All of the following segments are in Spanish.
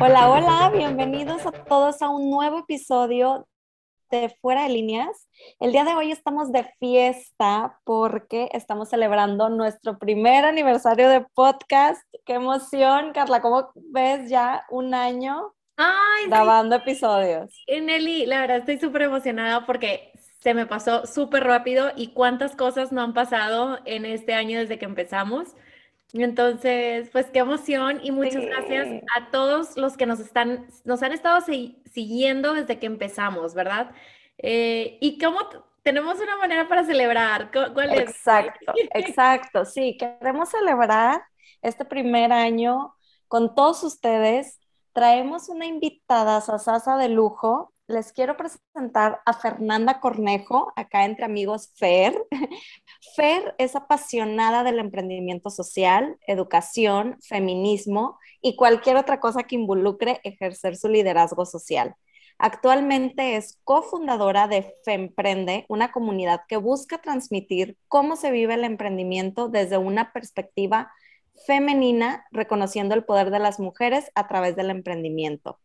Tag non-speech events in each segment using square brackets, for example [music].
Hola, hola, bienvenidos a todos a un nuevo episodio de Fuera de Líneas. El día de hoy estamos de fiesta porque estamos celebrando nuestro primer aniversario de podcast. ¡Qué emoción, Carla! ¿Cómo ves ya un año grabando episodios? Nelly, la verdad estoy súper emocionada porque se me pasó súper rápido y cuántas cosas no han pasado en este año desde que empezamos. Entonces, pues qué emoción y muchas gracias a todos los que nos están, nos han estado siguiendo desde que empezamos, ¿verdad? Eh, y cómo tenemos una manera para celebrar. ¿Cuál es? Exacto, exacto. Sí, queremos celebrar este primer año con todos ustedes. Traemos una invitada Sasa de lujo les quiero presentar a Fernanda Cornejo, acá entre amigos Fer. [laughs] Fer es apasionada del emprendimiento social, educación, feminismo y cualquier otra cosa que involucre ejercer su liderazgo social. Actualmente es cofundadora de Femprende, una comunidad que busca transmitir cómo se vive el emprendimiento desde una perspectiva femenina, reconociendo el poder de las mujeres a través del emprendimiento.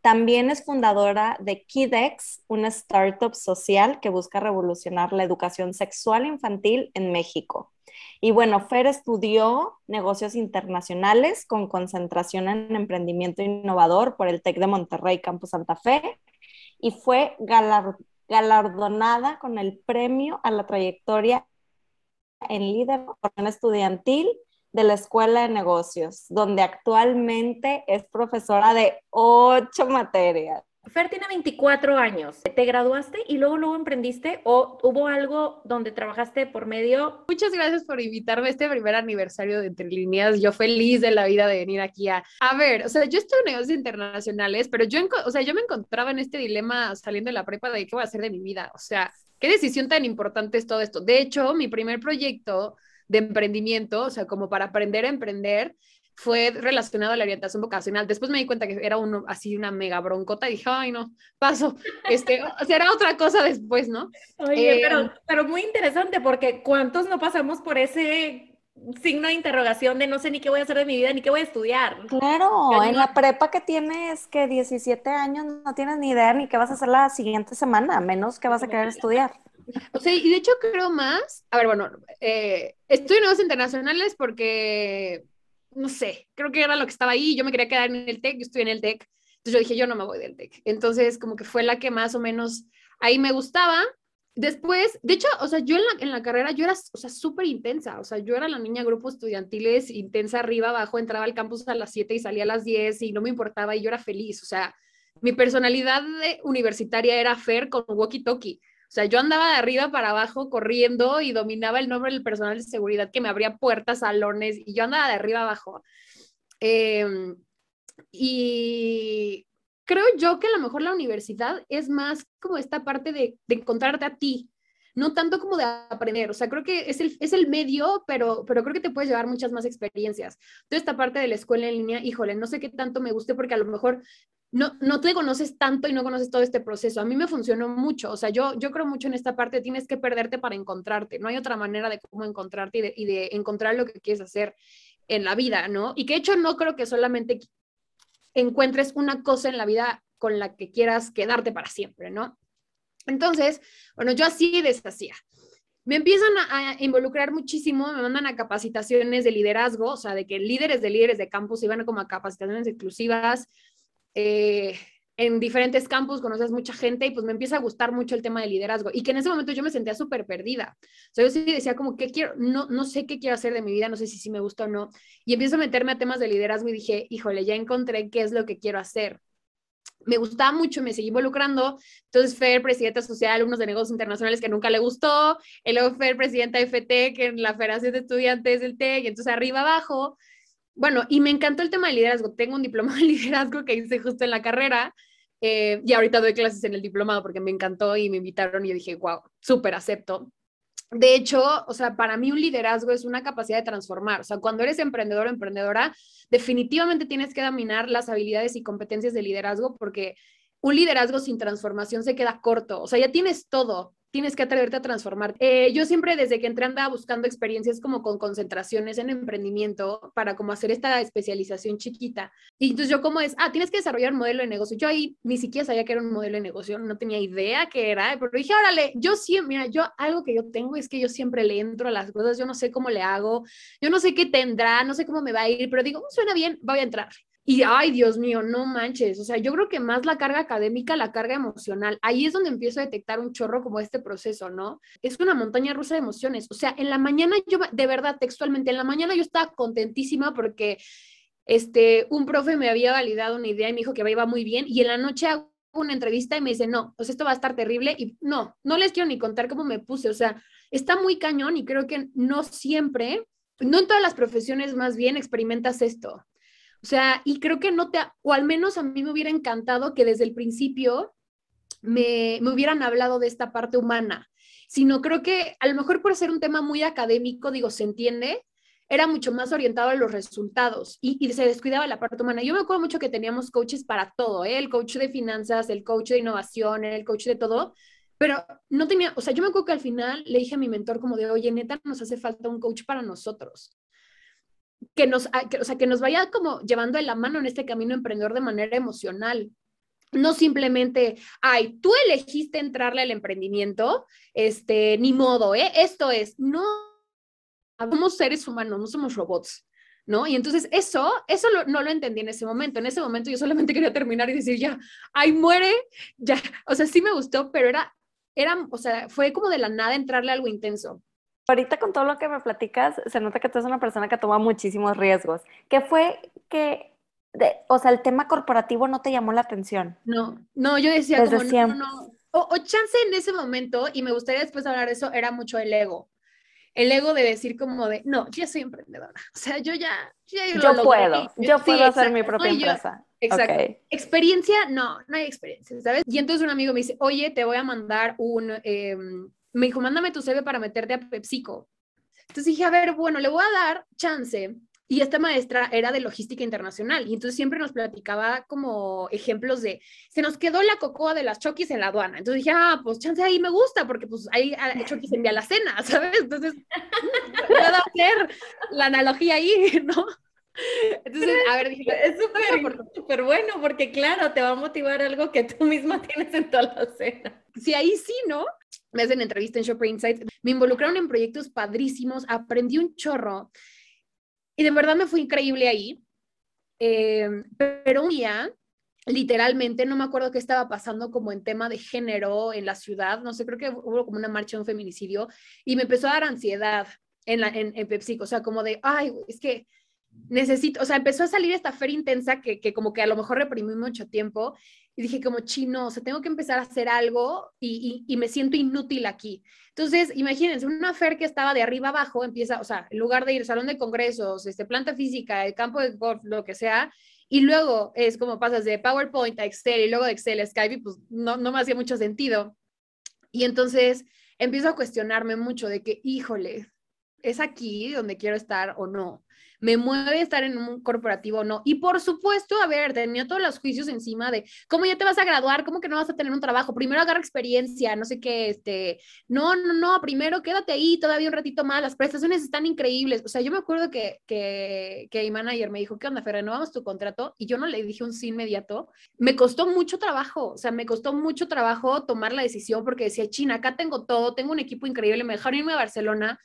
También es fundadora de Kidex, una startup social que busca revolucionar la educación sexual infantil en México. Y bueno, Fer estudió negocios internacionales con concentración en emprendimiento innovador por el TEC de Monterrey, Campus Santa Fe, y fue galardonada con el premio a la trayectoria en líder estudiantil de la Escuela de Negocios, donde actualmente es profesora de ocho materias. Fer tiene 24 años. ¿Te graduaste y luego luego emprendiste o hubo algo donde trabajaste por medio? Muchas gracias por invitarme a este primer aniversario de Entre Líneas. Yo feliz de la vida de venir aquí a... A ver, o sea, yo estoy en negocios internacionales, pero yo, o sea, yo me encontraba en este dilema saliendo de la prepa de qué voy a hacer de mi vida. O sea, qué decisión tan importante es todo esto. De hecho, mi primer proyecto de emprendimiento, o sea, como para aprender a emprender, fue relacionado a la orientación vocacional. Después me di cuenta que era uno, así una mega broncota y dije, ay, no, paso. Este, [laughs] o sea, era otra cosa después, ¿no? Oye, pero, em, pero muy interesante porque ¿cuántos no pasamos por ese signo de interrogación de no sé ni qué voy a hacer de mi vida ni qué voy a estudiar? Claro, en la prepa que tienes que 17 años no tienes ni idea ni qué vas a hacer la siguiente semana, menos que vas a querer estudiar. O sea, y de hecho creo más, a ver, bueno, eh, estoy en negocios internacionales porque, no sé, creo que era lo que estaba ahí, yo me quería quedar en el TEC, yo estoy en el TEC, entonces yo dije, yo no me voy del TEC. Entonces, como que fue la que más o menos ahí me gustaba. Después, de hecho, o sea, yo en la, en la carrera, yo era, o sea, súper intensa, o sea, yo era la niña grupos estudiantiles, intensa arriba, abajo, entraba al campus a las 7 y salía a las 10 y no me importaba y yo era feliz, o sea, mi personalidad universitaria era Fer con walkie-talkie. O sea, yo andaba de arriba para abajo corriendo y dominaba el nombre del personal de seguridad que me abría puertas, salones, y yo andaba de arriba abajo. Em, y creo yo que a lo mejor la universidad es más como esta parte de, de encontrarte a ti, no tanto como de aprender, o sea, creo que es el, es el medio, pero, pero creo que te puedes llevar muchas más experiencias. Toda esta parte de la escuela en línea, híjole, no sé qué tanto me guste porque a lo mejor no, no te conoces tanto y no conoces todo este proceso. A mí me funcionó mucho, o sea, yo, yo creo mucho en esta parte, tienes que perderte para encontrarte, no hay otra manera de cómo encontrarte y de, y de encontrar lo que quieres hacer en la vida, ¿no? Y que de hecho no creo que solamente encuentres una cosa en la vida con la que quieras quedarte para siempre, ¿no? Entonces, bueno, yo así deshacía. Me empiezan a, involucrar muchísimo, me mandan a capacitaciones de liderazgo, o sea, de que líderes de líderes de campus iban como a capacitaciones exclusivas, eh, en diferentes campus, conoces mucha gente y pues me empieza a gustar mucho el tema de liderazgo y que en ese momento yo me sentía súper perdida. O sea, yo sí decía como, ¿qué quiero? No, no sé qué quiero hacer de mi vida, no sé si sí me gusta o no. Y empiezo a meterme a temas de liderazgo y dije, híjole, ya encontré qué es lo que quiero hacer. Me gustaba mucho, me seguí involucrando. Entonces, Fer, presidenta social, alumnos de negocios internacionales que nunca le gustó. El luego Fer, presidenta de FT, que en la Federación de Estudiantes del TEC, y entonces arriba abajo bueno, y me encantó el tema de liderazgo. Tengo un diploma [laughs] de liderazgo que hice justo en la carrera eh, y ahorita doy clases en el diplomado porque me encantó y me invitaron y dije, wow, súper acepto. De hecho, o sea, para mí un liderazgo es una capacidad de transformar. O sea, cuando eres emprendedor o emprendedora, definitivamente tienes que dominar las habilidades y competencias de liderazgo porque un liderazgo sin transformación se queda corto. O sea, ya tienes todo, tienes que atreverte a transformar. Eh, yo siempre desde que entré andaba buscando experiencias como con concentraciones en emprendimiento para como hacer esta especialización chiquita. Y entonces yo como es, ah, tienes que desarrollar un modelo de negocio. Yo ahí ni siquiera sabía que era un modelo de negocio, no tenía idea qué era, pero dije, órale, yo siempre, mira, yo algo que yo tengo es que yo siempre le entro a las cosas, yo no sé cómo le hago, yo no sé qué tendrá, no sé cómo me va a ir, pero digo, suena bien, voy a entrar. Y ay, Dios mío, no manches. O sea, yo creo que más la carga académica, la carga emocional, ahí es donde empiezo a detectar un chorro como este proceso, ¿no? Es una montaña rusa de emociones. O sea, en la mañana yo, de verdad, textualmente, en la mañana yo estaba contentísima porque este, un profe me había validado una idea y me dijo que iba muy bien. Y en la noche hago una entrevista y me dice, no, pues esto va a estar terrible. Y no, no les quiero ni contar cómo me puse. O sea, está muy cañón y creo que no siempre, no en todas las profesiones más bien experimentas esto. O sea, y creo que no te, o al menos a mí me hubiera encantado que desde el principio me, me hubieran hablado de esta parte humana, sino creo que a lo mejor por ser un tema muy académico, digo, se entiende, era mucho más orientado a los resultados y, se descuidaba la parte humana. Yo me acuerdo mucho que teníamos coaches para todo, ¿eh? el coach de finanzas, el coach de innovación, el coach de todo, pero no tenía, o sea, yo me acuerdo que al final le dije a mi mentor como de, oye, neta, nos hace falta un coach para nosotros que nos, ah, o sea, que nos vaya como llevando en la mano en este camino emprendedor de manera emocional. No simplemente, ay, tú elegiste entrarle al emprendimiento, este, ni modo, ¿eh? Esto es, no, somos seres humanos, no somos robots. ¿No? Y entonces eso, eso no lo entendí en ese momento. En ese momento yo solamente [laughs] quería terminar y decir, ya, ay, muere, ya. O sea, sí me gustó, pero era, era, o sea, fue como de la nada entrarle algo intenso. Ahorita con todo lo que me platicas, se nota que tú eres una persona que toma muchísimos riesgos. ¿Qué fue que, o sea, el tema corporativo no te llamó la atención? No, no, yo decía como, no, no, O, o, chance en ese momento, y me gustaría después hablar de eso, era mucho el ego. El ego de decir como de, no, yo soy emprendedora. O sea, yo ya... yo puedo, yo puedo hacer mi propia empresa. exacto. Experiencia, no, no hay experiencia, ¿sabes? Y entonces un amigo me dice, oye, te voy a mandar un... Eh, me dijo, mándame tu CV para meterte a PepsiCo. Entonces dije, a ver, bueno, le voy a dar chance. Y esta maestra era de logística internacional y entonces siempre nos platicaba como ejemplos de, se nos quedó la cocoa de las choquis en la aduana. Entonces dije, ah, pues chance ahí me gusta porque pues ahí choquis envía la cena, [laughs] ¿sabes? Entonces, [laughs] puedo hacer la analogía ahí, [laughs] ¿no? Entonces, a ver, dije, es súper bueno porque claro, te va a motivar algo que tú misma tienes en toda la cena. Sí, ahí sí, ¿no? me hacen entrevista en Shopper Insights, me involucraron en proyectos padrísimos, aprendí un chorro y de verdad me fue increíble ahí. Eh, pero un día, literalmente, no me acuerdo qué estaba pasando como en tema de género en la ciudad, no sé, creo que hubo como una marcha un feminicidio y me empezó a dar ansiedad en, la, en, en PepsiCo, o sea, como de, ay, es que necesito, o sea, empezó a salir esta feria intensa que, que como que a lo mejor reprimí mucho tiempo y dije como chino, o sea, tengo que empezar a hacer algo y, y, me siento inútil aquí. Entonces, imagínense, una fer que estaba de arriba abajo empieza, o sea, en lugar de ir salón de congresos, este, planta física, el campo de golf, lo que sea, y luego es como pasas de PowerPoint a Excel y luego de Excel a Skype, pues no, no me hacía mucho sentido. Y entonces empiezo a cuestionarme mucho de que, híjole, ¿es aquí donde quiero estar o no? Me mueve estar en un corporativo o no. Y por supuesto, a ver, tenía todos los juicios encima de cómo ya te vas a graduar, cómo que no vas a tener un trabajo, primero agarra experiencia, no sé qué, este, no, no, no, primero quédate ahí todavía un ratito más, las prestaciones están increíbles. O sea, yo me acuerdo que, que, que mi manager me dijo, ¿qué onda, Fer? ¿Renovamos tu contrato? Y yo no le dije un sí inmediato. Me costó mucho trabajo, o sea, me costó mucho trabajo tomar la decisión porque decía, China, acá tengo todo, tengo un equipo increíble, me dejaron irme a Barcelona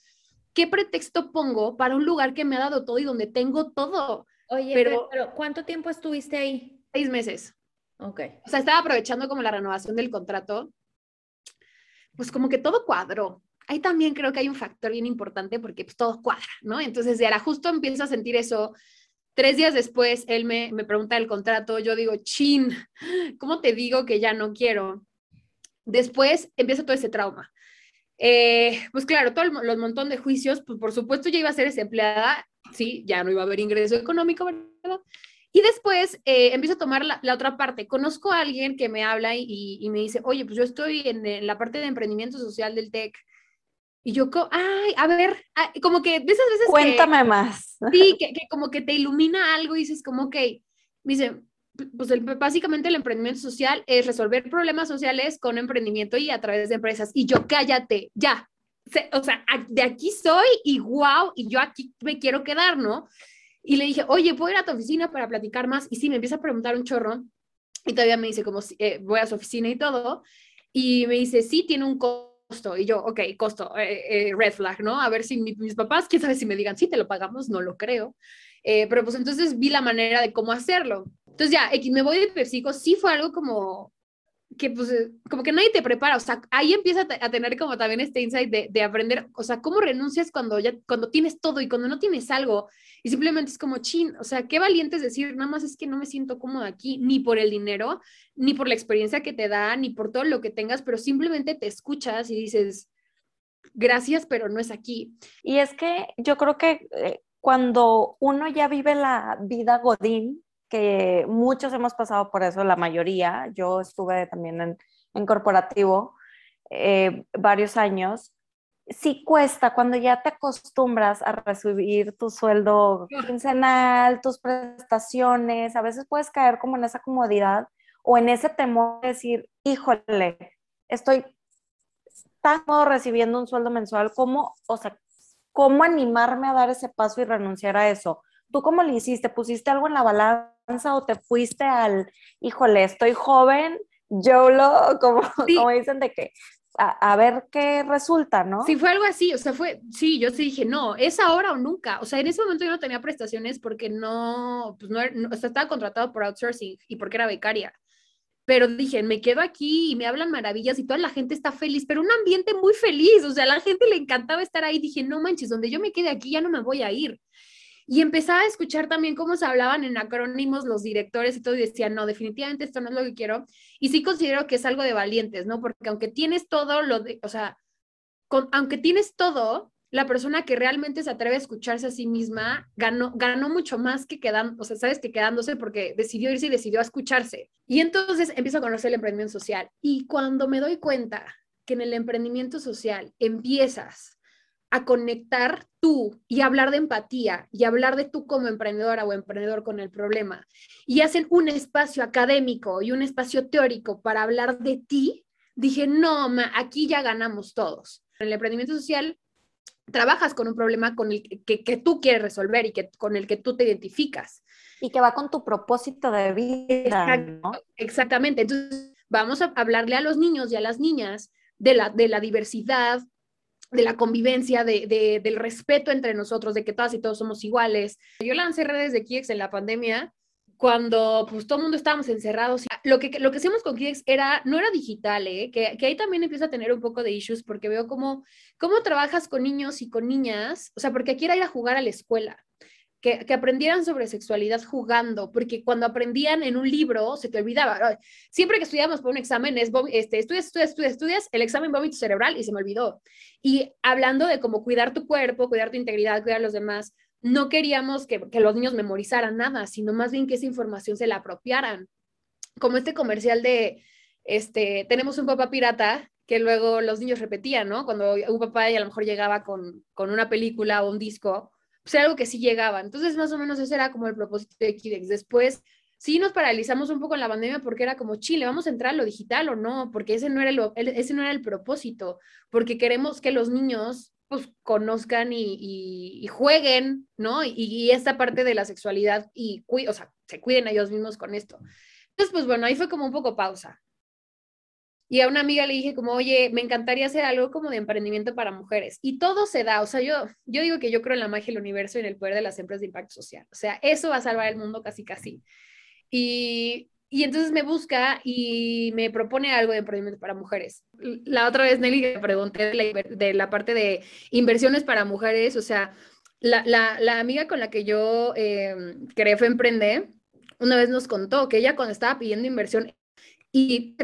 ¿qué pretexto pongo para un lugar que me ha dado todo y donde tengo todo? Oye, pero, ¿cuánto tiempo estuviste ahí? Seis meses. Ok. O sea, estaba aprovechando como la renovación del contrato. Pues como que todo cuadró. Ahí también creo que hay un factor bien importante porque pues todo cuadra, ¿no? Entonces, de ahora justo empiezo a sentir eso. Tres días después, él me, me pregunta el contrato. Yo digo, chin, ¿cómo te digo que ya no quiero? Después empieza todo ese trauma eh, pues claro, todo el, los montón de juicios, pues por supuesto ya iba a ser desempleada, sí, ya no iba a haber ingreso económico, ¿verdad? Y después eh, empiezo a tomar la, otra parte. Conozco a alguien que me habla y, y me dice, oye, pues yo estoy en, la parte de emprendimiento social del TEC. Y yo, ay, a ver, como que de esas veces... Cuéntame más. Sí, que, que, como que te ilumina algo y dices como, ok, me dice, pues básicamente el emprendimiento social es resolver problemas sociales con emprendimiento y a través de empresas. Y yo, cállate, ya. O sea, de aquí soy y wow, y yo aquí me quiero quedar, ¿no? Y le dije, oye, ¿puedo ir a tu oficina para platicar más? Y sí, me empieza a preguntar un chorro. Y todavía me dice, como, eh, voy a su oficina y todo. Y me dice, sí, tiene un costo. Y yo, ok, costo, eh, eh, red flag, ¿no? A ver si mis papás, quién sabe si me digan, sí, te lo pagamos, no lo creo. pero pues entonces vi la manera de cómo hacerlo. Entonces ya, me voy de PepsiCo, sí fue algo como que pues eh, como que nadie te prepara, o sea, ahí empieza a, tener como también este insight de, de, aprender, o sea, cómo renuncias cuando ya, cuando tienes todo y cuando no tienes algo y simplemente es como chin, o sea, qué valiente es decir, nada más es que no me siento cómoda aquí, ni por el dinero, ni por la experiencia que te da, ni por todo lo que tengas, pero simplemente te escuchas y dices, gracias, pero no es aquí. Y es que yo creo que eh, cuando uno ya vive la vida godín, que muchos hemos pasado por eso, la mayoría. Yo estuve también en, en corporativo eh, varios años. Sí cuesta cuando ya te acostumbras a recibir tu sueldo quincenal, tus prestaciones, a veces puedes caer como en esa comodidad o en ese temor de decir, híjole, estoy tan recibiendo un sueldo mensual, ¿cómo, o sea, cómo animarme a dar ese paso y renunciar a eso? ¿Tú cómo le hiciste? ¿Pusiste algo en la balanza? o te fuiste al, híjole, estoy joven, yo lo, [laughs] como, como dicen, de que a, ver qué resulta, ¿no? Sí, fue algo así, o sea, fue, sí, yo sí dije, no, es ahora o nunca, o sea, en ese momento yo no tenía prestaciones porque no, pues no, o sea, estaba contratado por outsourcing y porque era becaria, pero dije, me quedo aquí y me hablan maravillas y toda la gente está feliz, pero un ambiente muy feliz, o sea, a la gente le encantaba estar ahí, dije, no manches, donde yo me quede aquí ya no me voy a ir. Y empezaba a escuchar también cómo se hablaban en acrónimos los directores y todo, y decían, no, definitivamente esto no es lo que quiero. Y sí considero que es algo de valientes, ¿no? Porque aunque tienes todo lo de, o sea, aunque tienes todo, la persona que realmente se atreve a escucharse a sí misma ganó, ganó mucho más que quedando, o sea, sabes que quedándose porque decidió irse y decidió escucharse. Y entonces empiezo a conocer el emprendimiento social. Y cuando me doy cuenta que en el emprendimiento social empiezas a conectar tú y hablar de empatía y hablar de tú como emprendedora o emprendedor con el problema y hacen un espacio académico y un espacio teórico para hablar de ti, dije, no, aquí ya ganamos todos. En el emprendimiento social trabajas con un problema con el que, que, tú quieres resolver y que, con el que tú te identificas. Y que va con tu propósito de vida. Exactamente. Entonces, vamos a hablarle a los niños y a las niñas de la, de la diversidad, de la convivencia, de, del respeto entre nosotros, de que todas y todos somos iguales. Yo lancé redes de Kiex en la pandemia cuando pues todo el mundo estábamos encerrados. Lo que, lo que hacíamos con Kiex era, no era digital, ¿eh? que, que ahí también empieza a tener un poco de issues porque veo cómo, cómo trabajas con niños y con niñas, o sea, porque aquí ir a jugar a la escuela que, aprendieran sobre sexualidad jugando, porque cuando aprendían en un libro se te olvidaba. Siempre que estudiamos por un examen es, este, estudias, estudias, estudias, estudias, el examen vómito cerebral y se me olvidó. Y hablando de cómo cuidar tu cuerpo, cuidar tu integridad, cuidar a los demás, no queríamos que, que los niños memorizaran nada, sino más bien que esa información se la apropiaran. Como este comercial de, este, tenemos un papá pirata que luego los niños repetían, ¿no? Cuando un papá y a lo mejor llegaba con, con una película o un disco, pues algo que sí llegaba. Entonces, más o menos ese era como el propósito de Kidex. Después, sí nos paralizamos un poco en la pandemia porque era como, Chile, ¿vamos a entrar a lo digital o no? Porque ese no era el, ese no era el propósito, porque queremos que los niños pues conozcan y, jueguen, ¿no? Y, esta parte de la sexualidad y, o sea, se cuiden a ellos mismos con esto. Entonces, pues bueno, ahí fue como un poco pausa. Y a una amiga le dije como, oye, me encantaría hacer algo como de emprendimiento para mujeres. Y todo se da, o sea, yo, yo digo que yo creo en la magia del universo y en el poder de las empresas de impacto social. O sea, eso va a salvar el mundo casi, casi. Y, y entonces me busca y me propone algo de emprendimiento para mujeres. La otra vez, Nelly, le pregunté de la, parte de inversiones para mujeres, o sea, la, la, la amiga con la que yo eh, creé fue Emprende, una vez nos contó que ella cuando estaba pidiendo inversión y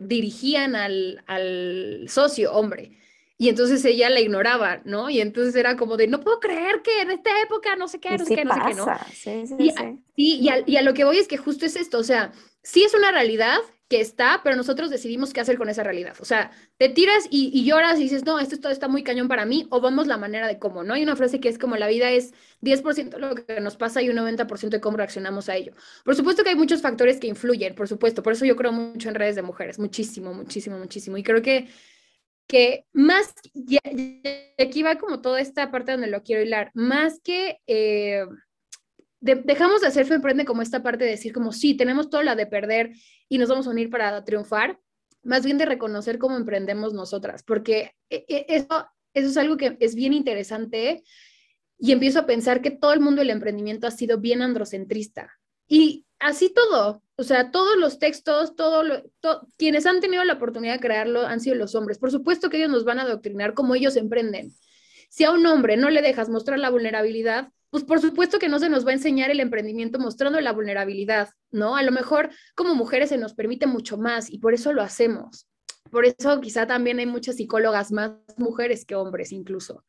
dirigían al, al, socio, hombre. y entonces ella la ignoraba, ¿no? Y entonces era como de, no puedo creer que en esta época no sé qué, no sé qué, no sé qué, ¿no? Sí, sí, y, sí. y, a, y a lo que voy es que justo es esto, o sea, sí es una realidad que está, pero nosotros decidimos qué hacer con esa realidad. O sea, te tiras y, lloras y dices, no, esto todo está muy cañón para mí, o vamos la manera de cómo, ¿no? Hay una frase que es como la vida es 10% lo que nos pasa y un 90% de cómo reaccionamos a ello. Por supuesto que hay muchos factores que influyen, por supuesto, por eso yo creo mucho en redes de mujeres, muchísimo, muchísimo, muchísimo. Y creo que, que más, y aquí va como toda esta parte donde lo quiero hilar, más que... Eh, dejamos de hacer Femprende como esta parte de decir como sí, tenemos toda la de perder y nos vamos a unir para triunfar, más bien de reconocer cómo emprendemos nosotras, porque e, e, eso, eso es algo que es bien interesante y empiezo a pensar que todo el mundo del emprendimiento ha sido bien androcentrista. Y así todo, o sea, todos los textos, todo lo, quienes han tenido la oportunidad de crearlo han sido los hombres. Por supuesto que ellos nos van a adoctrinar como ellos emprenden. Si a un hombre no le dejas mostrar la vulnerabilidad, pues por supuesto que no se nos va a enseñar el emprendimiento mostrando la vulnerabilidad, ¿no? A lo mejor como mujeres se nos permite mucho más y por eso lo hacemos. Por eso quizá también hay muchas psicólogas más mujeres que hombres incluso,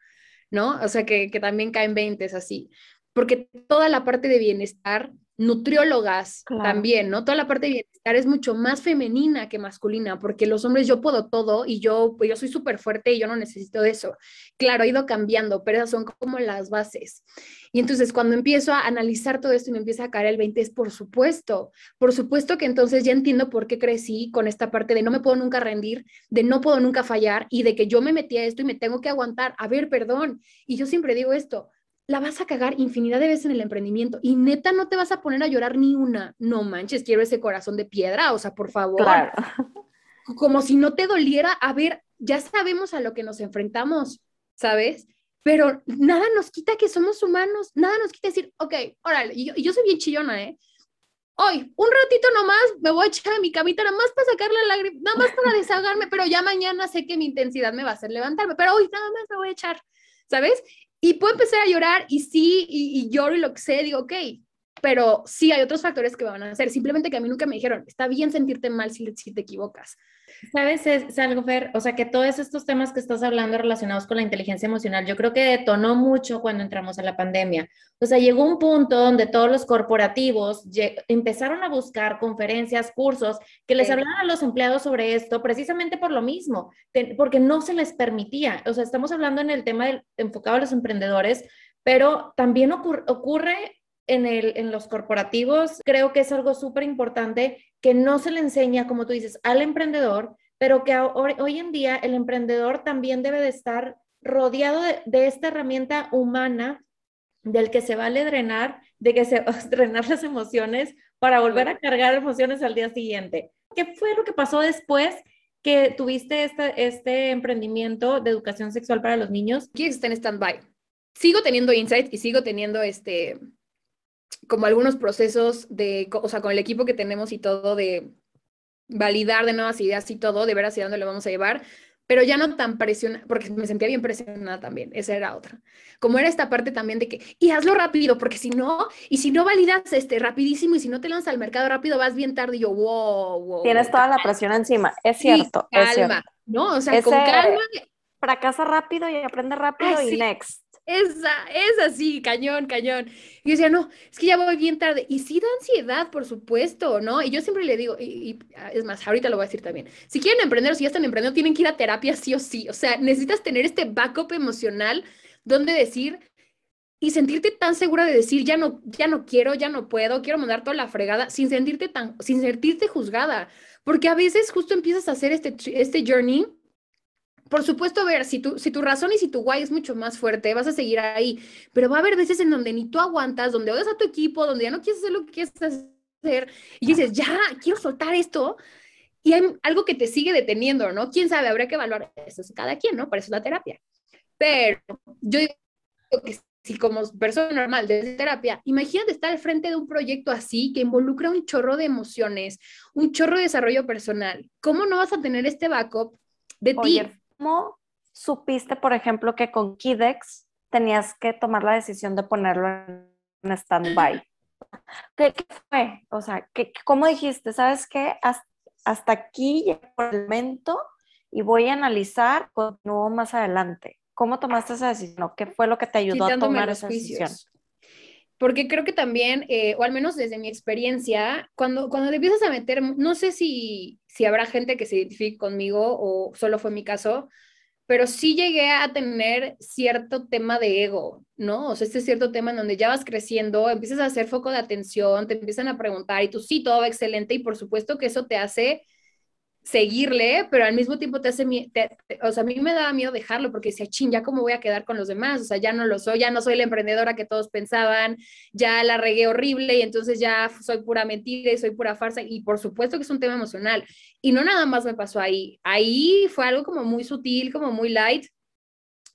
¿no? O sea, que, que también caen 20 así, porque toda la parte de bienestar nutriólogas también, ¿no? Toda la parte de bienestar es mucho más femenina que masculina, porque los hombres yo puedo todo y yo, pues yo soy súper fuerte y yo no necesito de eso. Claro, ha ido cambiando, pero esas son como las bases. Y entonces cuando empiezo a analizar todo esto y me empieza a caer el 20, es por supuesto, por supuesto que entonces ya entiendo por qué crecí con esta parte de no me puedo nunca rendir, de no puedo nunca fallar y de que yo me metí a esto y me tengo que aguantar. A ver, perdón. Y yo siempre digo esto, la vas a cagar infinidad de veces en el emprendimiento y neta no te vas a poner a llorar ni una. No manches, quiero ese corazón de piedra, o sea, por favor. Claro. Como si no te doliera, a ver, ya sabemos a lo que nos enfrentamos, ¿sabes? Pero nada nos quita que somos humanos, nada nos quita decir, ok, órale, y yo, yo soy bien chillona, ¿eh? Hoy, un ratito nomás, me voy a echar a mi camita, nada más para sacar la lágrima, nada más para desahogarme, pero ya mañana sé que mi intensidad me va a hacer levantarme, pero hoy nada más me voy a echar, ¿sabes? Y puedo empezar a llorar y sí, y, y lloro y lo que sé, digo, ok, pero sí hay otros factores que van a hacer. Simplemente que a mí nunca me dijeron, está bien sentirte mal si, si te equivocas. ¿Sabes? Es, algo, Fer, o sea, que todos estos temas que estás hablando relacionados con la inteligencia emocional, yo creo que detonó mucho cuando entramos a la pandemia. O sea, llegó un punto donde todos los corporativos empezaron a buscar conferencias, cursos que les hablaran a los empleados sobre esto, precisamente por lo mismo, porque no se les permitía. O sea, estamos hablando en el tema del, enfocado a los emprendedores, pero también ocurre en, el, en los corporativos, creo que es algo súper importante que no se le enseña, como tú dices, al emprendedor, pero que hoy, en día el emprendedor también debe de estar rodeado de, esta herramienta humana del que se vale drenar, de que se drenar las emociones para volver a cargar emociones al día siguiente. ¿Qué fue lo que pasó después que tuviste este, este emprendimiento de educación sexual para los niños? Aquí está en stand-by. Sigo teniendo insights y sigo teniendo este, como algunos procesos de, o sea, con el equipo que tenemos y todo, de validar de nuevas ideas y todo, de ver hacia dónde lo vamos a llevar, pero ya no tan presionada, porque me sentía bien presionada también, esa era otra. Como era esta parte también de que, y hazlo rápido, porque si no, y si no validas este rapidísimo, y si no te lanzas al mercado rápido, vas bien tarde, y yo, wow, wow. Tienes toda la presión encima, es cierto. calma, ¿no? O sea, con calma. Fracasa rápido y aprende rápido y next. Esa, es así, cañón, cañón. Y yo decía, no, es que ya voy bien tarde. Y sí da ansiedad, por supuesto, ¿no? Y yo siempre le digo, y, ah, es más, ahorita lo voy a decir también, si quieren emprender si ya están emprendiendo, tienen que ir a terapia sí o sí. O sea, necesitas tener este backup emocional donde decir y sentirte tan segura de decir, ya no, ya no quiero, ya no puedo, quiero mandar toda la fregada, sin sentirte tan, sin sentirte juzgada. Porque a veces justo empiezas a hacer este, este journey por supuesto, ver, si tu, si tu razón y si tu guay es mucho más fuerte, vas a seguir ahí, pero va a haber veces en donde ni tú aguantas, donde odias a tu equipo, donde ya no quieres hacer lo que quieres hacer, y dices, ya, quiero soltar esto, y hay algo que te sigue deteniendo, ¿no? ¿Quién sabe? Habría que evaluar eso es cada quien, ¿no? Para eso es la terapia. Pero yo digo que si como persona normal de terapia, imagínate estar al frente de un proyecto así que involucra un chorro de emociones, un chorro de desarrollo personal. ¿Cómo no vas a tener este backup de ti? ¿Cómo supiste, por ejemplo, que con Kidex tenías que tomar la decisión de ponerlo en stand-by? [laughs] ¿Qué, fue? O sea, ¿qué, ¿cómo dijiste? ¿Sabes qué? Hasta, aquí por el momento y voy a analizar, continúo más adelante. ¿Cómo tomaste esa decisión? ¿Qué fue lo que te ayudó a tomar esa decisión? Porque creo que también, eh, o al menos desde mi experiencia, cuando, cuando te empiezas a meter, no sé si, si habrá gente que se identifique conmigo o solo fue mi caso, pero sí llegué a tener cierto tema de ego, ¿no? O sea, este cierto tema en donde ya vas creciendo, empiezas a hacer foco de atención, te empiezan a preguntar y tú sí, todo va excelente y por supuesto que eso te hace seguirle, pero al mismo tiempo te hace, o sea, a mí me daba miedo dejarlo porque decía, ching, ya cómo voy a quedar con los demás, o sea, ya no lo soy, ya no soy la emprendedora que todos pensaban, ya la regué horrible y entonces ya soy pura mentira y soy pura farsa y por supuesto que es un tema emocional. Y no nada más me pasó ahí, ahí fue algo como muy sutil, como muy light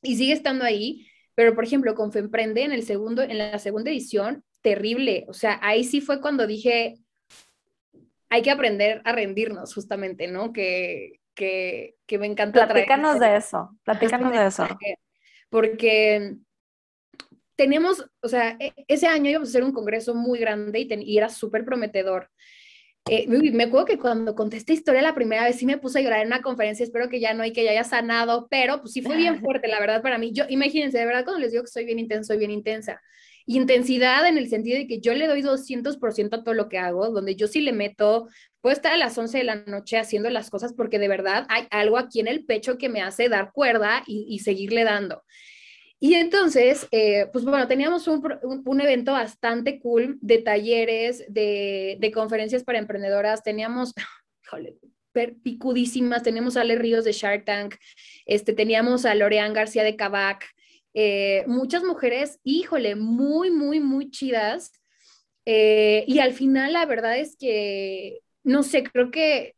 y sigue estando ahí, pero por ejemplo con Femprende en el segundo, en la segunda edición, terrible, o sea, ahí sí fue cuando dije, hay que aprender a rendirnos justamente, ¿no? Que, que, que me encanta. Platícanos de eso, platícanos de eso. Porque teníamos, o sea, e, ese año íbamos a hacer un congreso muy grande y, y era súper prometedor. Eh, me acuerdo que cuando conté esta historia la primera vez sí me puse a llorar en una conferencia, espero que ya no y que ya haya sanado, pero pues sí fue bien [laughs] fuerte, la verdad, para mí. Yo, imagínense, de verdad, cuando les digo que soy bien intensa, soy bien intensa intensidad en el sentido de que yo le doy 200% a todo lo que hago, donde yo sí le meto, puedo estar a las 11 de la noche haciendo las cosas porque de verdad hay algo aquí en el pecho que me hace dar cuerda y, seguirle dando. Y entonces, eh, pues bueno, teníamos un, un, evento bastante cool de talleres, de, de conferencias para emprendedoras, teníamos, [laughs] híjole, picudísimas, teníamos a Ale Ríos de Shark Tank, este, teníamos a Lorean García de Cabac, eh, muchas mujeres, híjole, muy, muy, muy chidas. Eh, y al final la verdad es que, no sé, creo que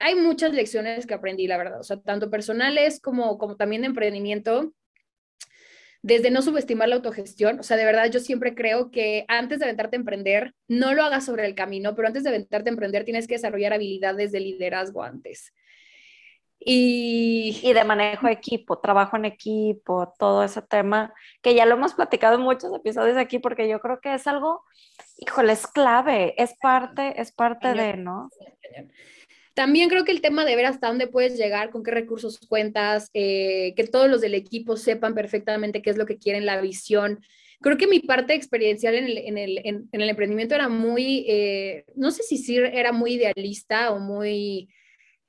hay muchas lecciones que aprendí, la verdad, o sea, tanto personales como, como también de emprendimiento, desde no subestimar la autogestión, o sea, de verdad yo siempre creo que antes de aventarte a emprender, no lo hagas sobre el camino, pero antes de aventarte a emprender tienes que desarrollar habilidades de liderazgo antes. Y, y, de manejo de equipo, trabajo en equipo, todo ese tema, que ya lo hemos platicado en muchos episodios aquí, porque yo creo que es algo, híjole, es clave, es parte, es parte de, ¿no? También creo que el tema de ver hasta dónde puedes llegar, con qué recursos cuentas, eh, que todos los del equipo sepan perfectamente qué es lo que quieren, la visión. Creo que mi parte experiencial en el, en el, en, el emprendimiento era muy, eh, no sé si era muy idealista o muy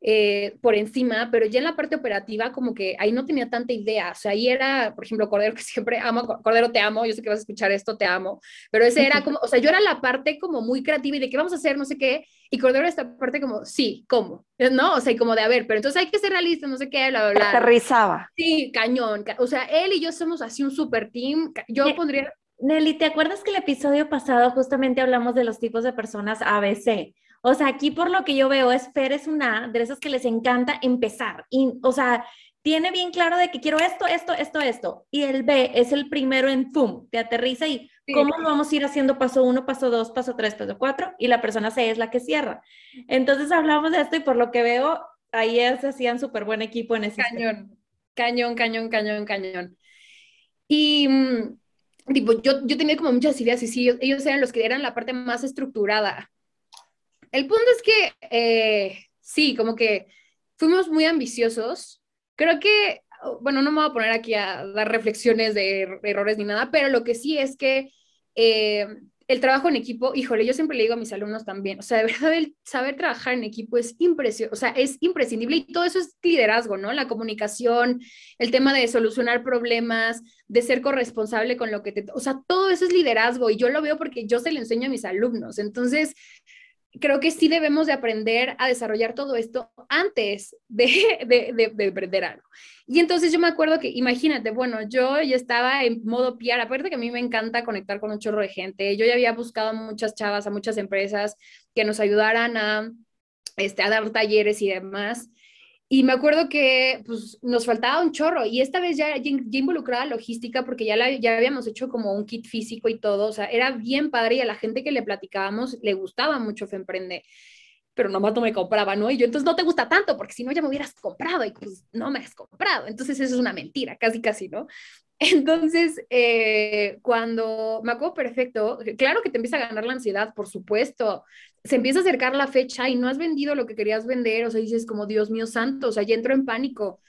eh, por encima, pero ya en la parte operativa como que ahí no tenía tanta idea, o sea, ahí era, por ejemplo, Cordero, que siempre amo, Cordero, te amo, yo sé que vas a escuchar esto, te amo, pero ese era como, o sea, yo era la parte como muy creativa y de qué vamos a hacer, no sé qué, y Cordero esta parte como, sí, ¿cómo? ¿No? O sea, y como de, a ver, pero entonces hay que ser realistas, no sé qué, bla, bla, bla. Aterrizaba. Sí, cañón, o sea, él y yo somos así un super team, yo pondría... Nelly, ¿te acuerdas que el episodio pasado justamente hablamos de los tipos de personas ABC? O sea, aquí por lo que yo veo, es Fer es una de esas que les encanta empezar. Y, o sea, tiene bien claro de que quiero esto, esto, esto, esto. Y el B es el primero en FUM, te aterriza y cómo lo vamos a ir haciendo paso uno, paso dos, paso tres, paso cuatro. Y la persona C es la que cierra. Entonces hablamos de esto y por lo que veo, ahí se hacían súper buen equipo en ese. Cañón, cañón, cañón, cañón, cañón. Y mm, tipo, yo, yo tenía como muchas ideas y sí, ellos eran los que eran la parte más estructurada el punto es que eh, sí, como que fuimos muy ambiciosos. Creo que, bueno, no me voy a poner aquí a dar reflexiones de errores ni nada, pero lo que sí es que eh, el trabajo en equipo, híjole, yo siempre le digo a mis alumnos también, o sea, de verdad el saber trabajar en equipo es impresionante, o sea, es imprescindible y todo eso es liderazgo, ¿no? La comunicación, el tema de solucionar problemas, de ser corresponsable con lo que te, o sea, todo eso es liderazgo y yo lo veo porque yo se lo enseño a mis alumnos. Entonces, creo que sí debemos de aprender a desarrollar todo esto antes de, [laughs] de, de, emprender algo. Y entonces yo me acuerdo que, imagínate, bueno, yo ya estaba en modo PR, aparte que a mí me encanta conectar con un chorro de gente, yo ya había buscado a muchas chavas, a muchas empresas que nos ayudaran a, este, a dar talleres y demás. Y me acuerdo que pues, nos faltaba un chorro y esta vez ya, ya, involucrada logística porque ya, la, ya habíamos hecho como un kit físico y todo, o sea, era bien padre y a la gente que le platicábamos le gustaba mucho Femprende, pero nomás no me compraba, ¿no? Y yo, entonces no te gusta tanto porque si no ya me hubieras comprado y pues no me has comprado, entonces eso es una mentira, casi casi, ¿no? [laughs] Entonces, eh, cuando me acuerdo perfecto, claro que te empieza a ganar la ansiedad, por supuesto. Se empieza a acercar la fecha y no has vendido lo que querías vender, o sea, dices como, Dios mío santo, o sea, ya entro en pánico.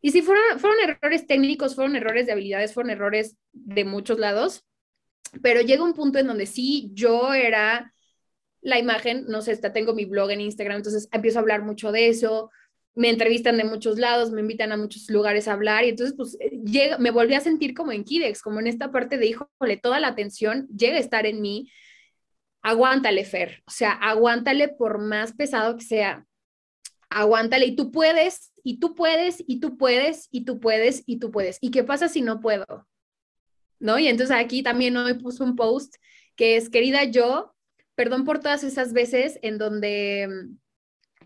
Y si fueron, fueron errores técnicos, fueron errores de habilidades, fueron errores de muchos lados, pero llega un punto en donde sí, yo era la imagen, no sé, tengo mi blog en Instagram, entonces empiezo a hablar mucho de eso, me entrevistan de muchos lados, me invitan a muchos lugares a hablar y entonces pues eh, llega, me volví a sentir como en Kidex, como en esta parte de, híjole, toda la atención llega a estar en mí, aguántale, Fer, o sea, aguántale por más pesado que sea, aguántale y tú puedes, y tú puedes, y tú puedes, y tú puedes, y tú puedes. ¿Y qué pasa si no puedo? ¿No? Y entonces aquí también hoy puso un post que es, querida yo, perdón por todas esas veces en donde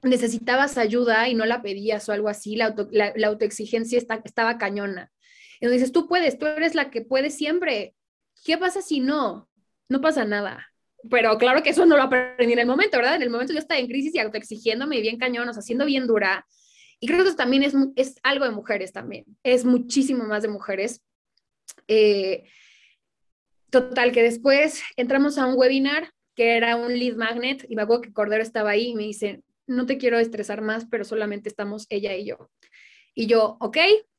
necesitabas ayuda y no la pedías o algo así, la, autoexigencia estaba cañona. Entonces dices, tú puedes, tú eres la que puede siempre. ¿Qué pasa si no? No pasa nada. Pero claro que eso no lo aprendí en el momento, ¿verdad? En el momento yo estaba en crisis y autoexigiéndome bien cañón, o sea, siendo bien dura. Y creo que eso también es, es algo de mujeres también, es muchísimo más de mujeres. Eh, total, que después entramos a un webinar que era un lead magnet y me que Cordero estaba ahí y me dice, no te quiero estresar más, pero solamente estamos ella y yo. Y yo, ok,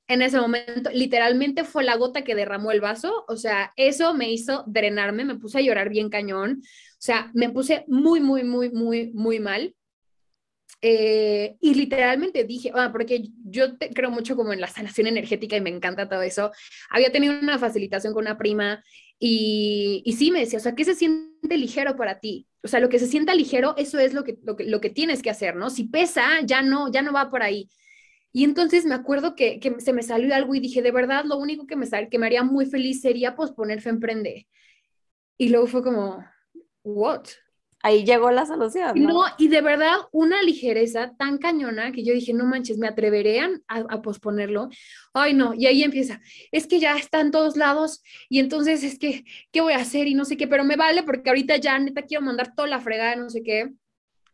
en ese momento literalmente fue la gota que derramó el vaso, o sea, eso me hizo drenarme, me puse a llorar bien cañón, o sea, me puse muy, muy, muy, muy, muy mal. Eh, y literalmente dije, ah, porque yo creo mucho como en la sanación energética y me encanta todo eso. Había tenido una facilitación con una prima y, y sí me decía, o sea, ¿qué se siente ligero para ti? O sea, lo que se sienta ligero, eso es lo que, lo que, lo que tienes que hacer, ¿no? Si pesa, ya no, ya no va por ahí. Y entonces me acuerdo que, que, se me salió algo y dije, de verdad, lo único que me, sal, que me haría muy feliz sería posponer Fe Emprende. Y luego fue como, ¿what? Ahí llegó la solución. ¿no? no, y de verdad, una ligereza tan cañona que yo dije, no manches, ¿me atreverían a, a, posponerlo? Ay, no, y ahí empieza, es que ya está en todos lados y entonces es que, ¿qué voy a hacer? Y no sé qué, pero me vale porque ahorita ya neta quiero mandar toda la fregada, no sé qué.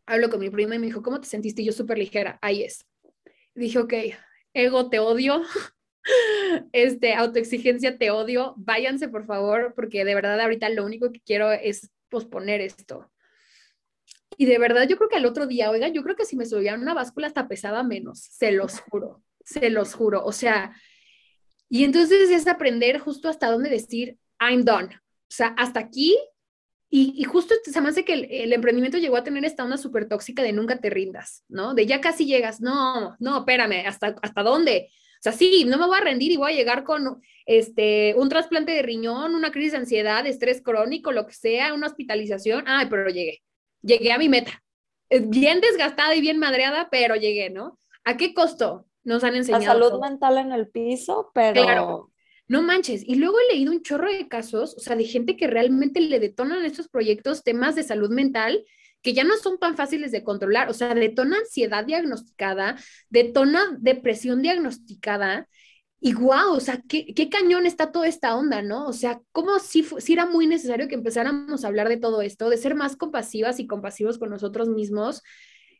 Hablo con mi prima y me dijo, ¿cómo te sentiste? Y yo súper ligera, ahí es. Dije, ok, ego, te odio. [laughs] este, autoexigencia, te odio. Váyanse, por favor, porque de verdad ahorita lo único que quiero es posponer esto. Y de verdad, yo creo que al otro día, oigan, yo creo que si me subían una báscula hasta pesaba menos, se los juro, se los juro. O sea, y entonces es aprender justo hasta dónde decir, I'm done. O sea, hasta aquí. Y, justo se me hace que el, emprendimiento llegó a tener esta onda súper tóxica de nunca te rindas, ¿no? De ya casi llegas, no, no, espérame, ¿hasta, hasta dónde? O sea, sí, no me voy a rendir y voy a llegar con este, un trasplante de riñón, una crisis de ansiedad, estrés crónico, lo que sea, una hospitalización. Ay, pero llegué llegué a mi meta. Bien desgastada y bien madreada, pero llegué, ¿no? ¿A qué costo nos han enseñado? La salud mental en el piso, pero... Claro. No manches. Y luego he leído un chorro de casos, o sea, de gente que realmente le detonan estos proyectos temas de salud mental que ya no son tan fáciles de controlar. O sea, detona ansiedad diagnosticada, detona depresión diagnosticada y guau, o sea, ¿qué, qué, cañón está toda esta onda, ¿no? O sea, como si, si era muy necesario que empezáramos a hablar de todo esto, de ser más compasivas y compasivos con nosotros mismos,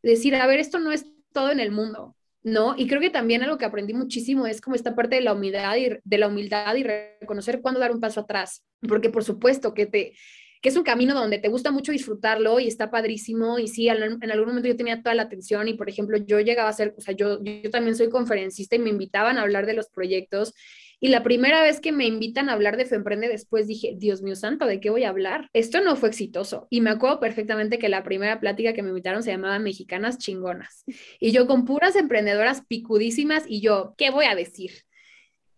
decir, a ver, esto no es todo en el mundo, ¿no? Y creo que también algo que aprendí muchísimo es como esta parte de la humildad y de la humildad y reconocer cuándo dar un paso atrás, porque por supuesto que te que es un camino donde te gusta mucho disfrutarlo y está padrísimo. Y sí, en algún momento yo tenía toda la atención y, por ejemplo, yo llegaba a ser, o sea, yo, yo también soy conferencista y me invitaban a hablar de los proyectos. Y la primera vez que me invitan a hablar de Femprende después dije, Dios mío santo, ¿de qué voy a hablar? Esto no fue exitoso. Y me acuerdo perfectamente que la primera plática que me invitaron se llamaba Mexicanas Chingonas. Y yo con puras emprendedoras picudísimas y yo, ¿qué voy a decir?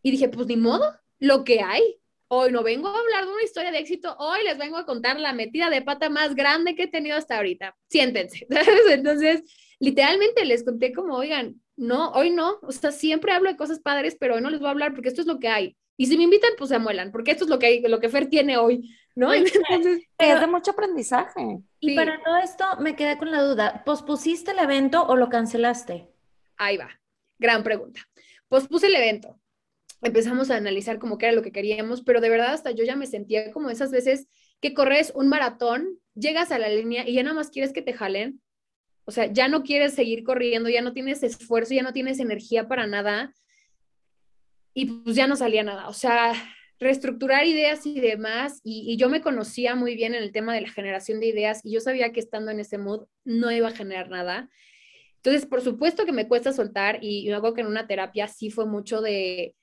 Y dije, pues ni modo, lo que hay. Hoy no vengo a hablar de una historia de éxito, hoy les vengo a contar la metida de pata más grande que he tenido hasta ahorita. Siéntense. [laughs] Entonces, literalmente les conté como, oigan, no, hoy no, o sea, siempre hablo de cosas padres, pero hoy no les voy a hablar porque esto es lo que hay. Y si me invitan, pues se amuelan, porque esto es lo que hay, lo que Fer tiene hoy, ¿no? [laughs] Entonces, es de mucho aprendizaje. Y para todo esto me quedé con la duda, ¿pospusiste el evento o lo cancelaste? Ahí va, gran pregunta. Pospuse el evento empezamos a analizar como que era lo que queríamos, pero de verdad hasta yo ya me sentía como esas veces que corres un maratón, llegas a la línea y ya nada más quieres que te jalen. O sea, ya no quieres seguir corriendo, ya no tienes esfuerzo, ya no tienes energía para nada. y pues ya no salía nada. O sea, reestructurar ideas y demás, y, yo me conocía muy bien en el tema de la generación de ideas y yo sabía que estando en ese mood no iba a generar nada. Entonces, por supuesto que me cuesta soltar y, y que en una terapia sí fue mucho de,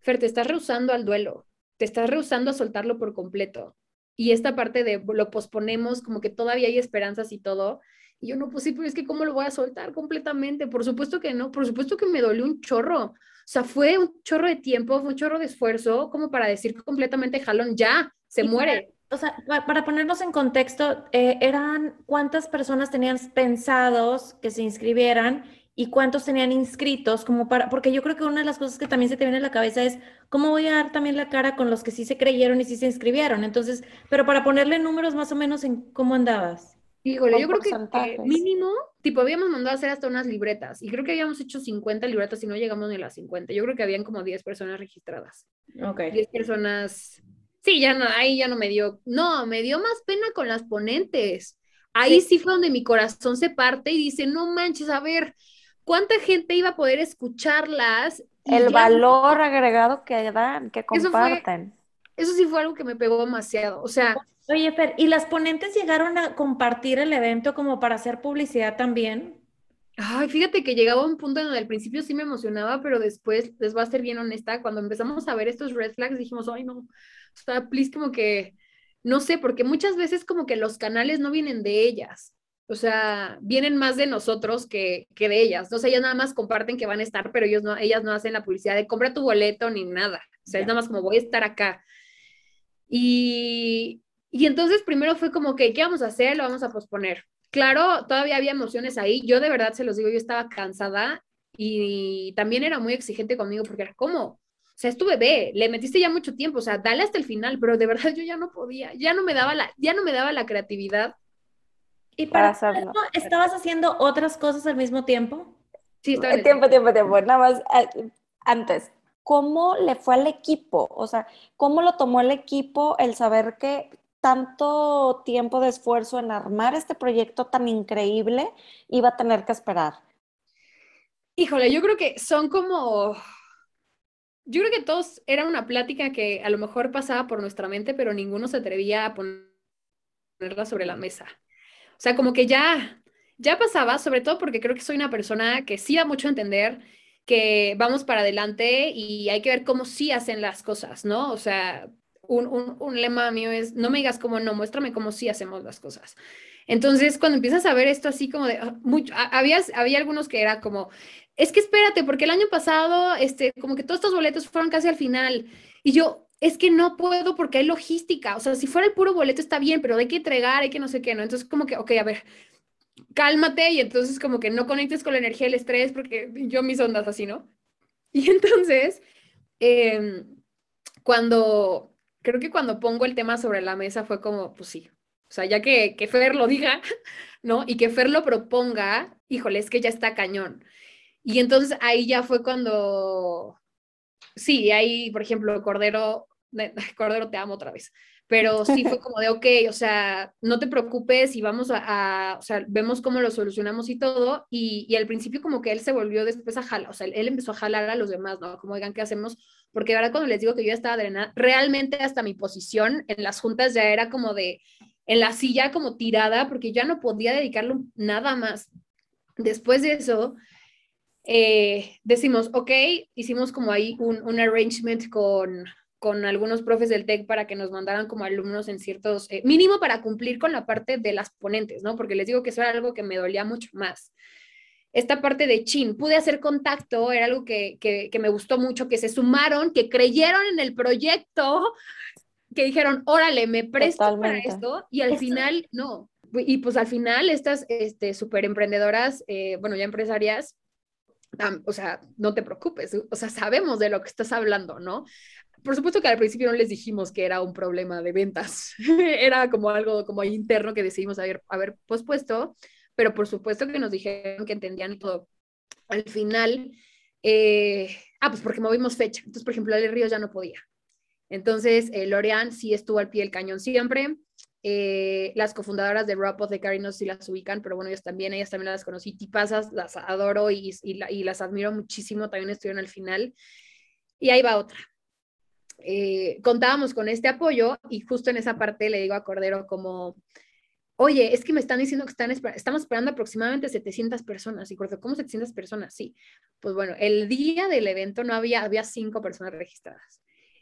Fer, te estás rehusando al duelo, te estás rehusando a soltarlo por completo. Y esta parte de lo posponemos, como que todavía hay esperanzas y todo. Y yo no, pues sí, pero es que ¿cómo lo voy a soltar completamente? Por supuesto que no, por supuesto que me dolió un chorro. O sea, fue un chorro de tiempo, fue un chorro de esfuerzo, como para decir completamente, jalón, ya, se muere. o sea, para ponernos en contexto, eh, ¿eran cuántas personas tenían pensados que se inscribieran y cuántos tenían inscritos, como para, porque yo creo que una de las cosas que también se te viene a la cabeza es cómo voy a dar también la cara con los que sí se creyeron y sí se inscribieron. Entonces, pero para ponerle números más o menos en cómo andabas. Híjole, yo creo que mínimo, tipo, habíamos mandado a hacer hasta unas libretas y creo que habíamos hecho 50 libretas y no llegamos ni a las 50. Yo creo que habían como 10 personas registradas. Ok. 10 personas. Sí, ya no, ahí ya no me dio, no, me dio más pena con las ponentes. Ahí sí fue donde mi corazón se parte y dice, no manches, a ver, ¿cuánta gente iba a poder escucharlas? El valor agregado que dan, que comparten. Eso, sí fue algo que me pegó demasiado. O sea. Oye, Fer, ¿y las ponentes llegaron a compartir el evento como para hacer publicidad también? Ay, fíjate que llegaba un punto en donde al principio sí me emocionaba, pero después, les voy a ser bien honesta, cuando empezamos a ver estos red flags dijimos, ay no, o sea, please como que, no sé, porque muchas veces como que los canales no vienen de ellas o sea, vienen más de nosotros que, que de ellas. O sea, ellas nada más comparten que van a estar, pero ellos no, ellas no hacen la publicidad de compra tu boleto ni nada. O sea, es nada más como voy a estar acá. Y, y entonces primero fue como que, ¿qué vamos a hacer? Lo vamos a posponer. Claro, todavía había emociones ahí. Yo de verdad se los digo, yo estaba cansada y también era muy exigente conmigo porque era como, o sea, es tu bebé, le metiste ya mucho tiempo, o sea, dale hasta el final, pero de verdad [laughs] yo ya no podía, ya no me daba la, ya no me daba la creatividad ¿Y para, hacerlo? estabas haciendo otras cosas al mismo tiempo? Sí, estaba en tiempo, tiempo, tiempo. Nada más eh, antes. ¿Cómo le fue al equipo? O sea, ¿cómo lo tomó el equipo el saber que tanto tiempo de esfuerzo en armar este proyecto tan increíble iba a tener que esperar? Híjole, yo creo que son como yo creo que todos era una plática que a lo mejor pasaba por nuestra mente, pero ninguno se atrevía a ponerla sobre la mesa. O sea, como que ya, ya pasaba, sobre todo porque creo que soy una persona que sí da mucho a entender que vamos para adelante y hay que ver cómo sí hacen las cosas, ¿no? O sea, un, un, un lema mío es, no me digas cómo no, muéstrame cómo sí hacemos las cosas. Entonces, cuando empiezas a ver esto así como de, ah, mucho, había, había algunos que era como, es que espérate, porque el año pasado, este, como que todos estos boletos fueron casi al final. Y yo, es que no puedo porque hay logística. O sea, si fuera el puro boleto está bien, pero hay que entregar, hay que no sé qué, ¿no? Entonces, como que, ok, a ver, cálmate y entonces como que no conectes con la energía del estrés porque yo mis ondas así, ¿no? Y entonces, em, cuando, creo que cuando pongo el tema sobre la mesa fue como, pues sí, o sea, ya que, que Fer lo diga, [laughs] ¿no? Y que Fer lo proponga, híjole, es que ya está cañón. Y entonces ahí ya fue cuando, sí, ahí, por ejemplo, Cordero, [laughs] Cordero te amo otra vez, pero sí fue [laughs] como de, ok, o sea, no te preocupes y vamos a, o sea, vemos cómo lo solucionamos y todo, y, y, al principio como que él se volvió después a jalar, o sea, él empezó a jalar a los demás, ¿no? Como digan, ¿qué hacemos? Porque ahora cuando les digo que yo estaba drenada, realmente hasta mi posición en las juntas ya era como de, en la silla como tirada, porque ya no podía dedicarle nada más. Después de eso, eh, decimos, ok, hicimos como ahí un, un arrangement con, con algunos profes del TEC para que nos mandaran como alumnos en ciertos, eh, mínimo para cumplir con la parte de las ponentes, ¿no? Porque les digo que eso era algo que me dolía mucho más. Esta parte de chin, pude hacer contacto, era algo que, que, que me gustó mucho, que se sumaron, que creyeron en el proyecto, que dijeron, órale, me presto para esto, y al final, no. Y pues al final estas este, super emprendedoras, eh, bueno, ya empresarias, o sea, no te preocupes, o sea, sabemos de lo que estás hablando, ¿no? Por supuesto que al principio no les dijimos que era un problema de ventas, [laughs] era como algo como interno que decidimos haber, haber pospuesto, pero por supuesto que nos dijeron que entendían todo. Al final, eh, ah, pues porque movimos fecha, entonces, por ejemplo, Ale Ríos ya no podía. Entonces, eh, Lorean sí estuvo al pie del cañón siempre, eh, las cofundadoras de Rap of the Cari no sé si las ubican, pero bueno, ellas también, ellas también las conocí, tipasas, las adoro y, y, las admiro muchísimo, también estuvieron al final. Y ahí va otra. Eh, contábamos con este apoyo y justo en esa parte le digo a Cordero como, oye, es que me están diciendo que están estamos esperando aproximadamente 700 personas. Y Cordero, ¿cómo 700 personas? Sí. Pues bueno, el día del evento no había, había cinco personas registradas.